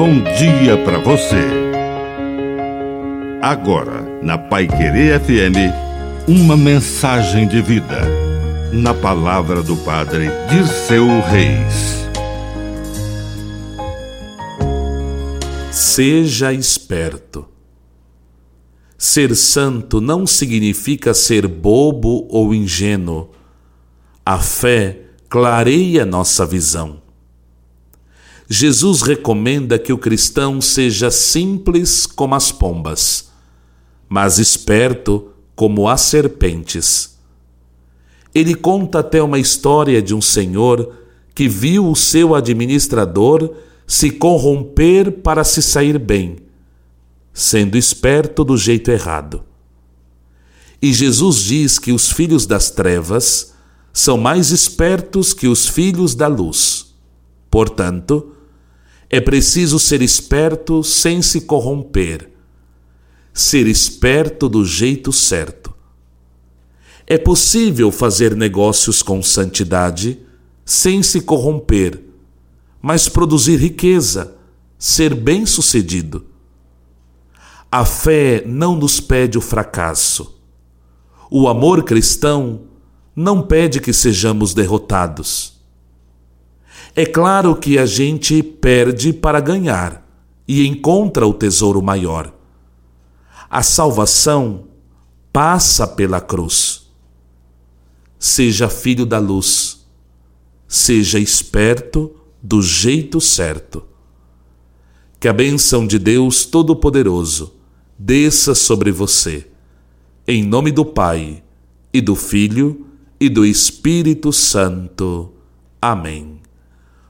bom dia para você. Agora, na Pai Querer FM, uma mensagem de vida. Na palavra do Padre de seu Reis. Seja esperto. Ser santo não significa ser bobo ou ingênuo. A fé clareia nossa visão. Jesus recomenda que o cristão seja simples como as pombas, mas esperto como as serpentes. Ele conta até uma história de um senhor que viu o seu administrador se corromper para se sair bem, sendo esperto do jeito errado. E Jesus diz que os filhos das trevas são mais espertos que os filhos da luz. Portanto, é preciso ser esperto sem se corromper. Ser esperto do jeito certo. É possível fazer negócios com santidade sem se corromper, mas produzir riqueza, ser bem-sucedido. A fé não nos pede o fracasso. O amor cristão não pede que sejamos derrotados. É claro que a gente perde para ganhar e encontra o tesouro maior. A salvação passa pela cruz. Seja filho da luz, seja esperto do jeito certo. Que a bênção de Deus Todo-Poderoso desça sobre você. Em nome do Pai, e do Filho, e do Espírito Santo. Amém.